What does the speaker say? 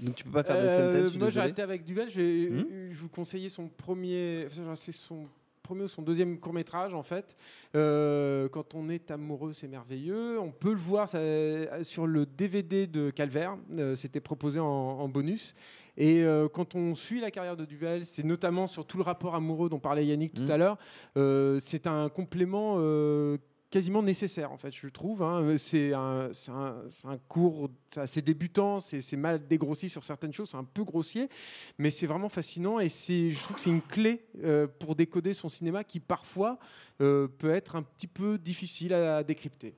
Donc tu peux pas faire de Euh, moi, j'ai désolé. resté avec Duvel. Je vais Hmm je vous conseiller son premier. enfin, C'est son premier ou son deuxième court métrage en fait. Euh, quand on est amoureux, c'est merveilleux. On peut le voir ça, sur le DVD de Calvaire. Euh, C'était proposé en, en bonus. Et euh, quand on suit la carrière de Duvel, c'est notamment sur tout le rapport amoureux dont parlait Yannick tout Mhm. à l'heure. euh, c'est un complément. Euh, quasiment nécessaire en fait je trouve hein. c'est un, c'est un, cours assez débutant c'est mal dégrossi sur certaines choses c'est un peu grossier mais c'est vraiment fascinant et c'est je trouve que c'est une clé euh, pour décoder son cinéma qui parfois euh, peut être un petit peu difficile à décrypter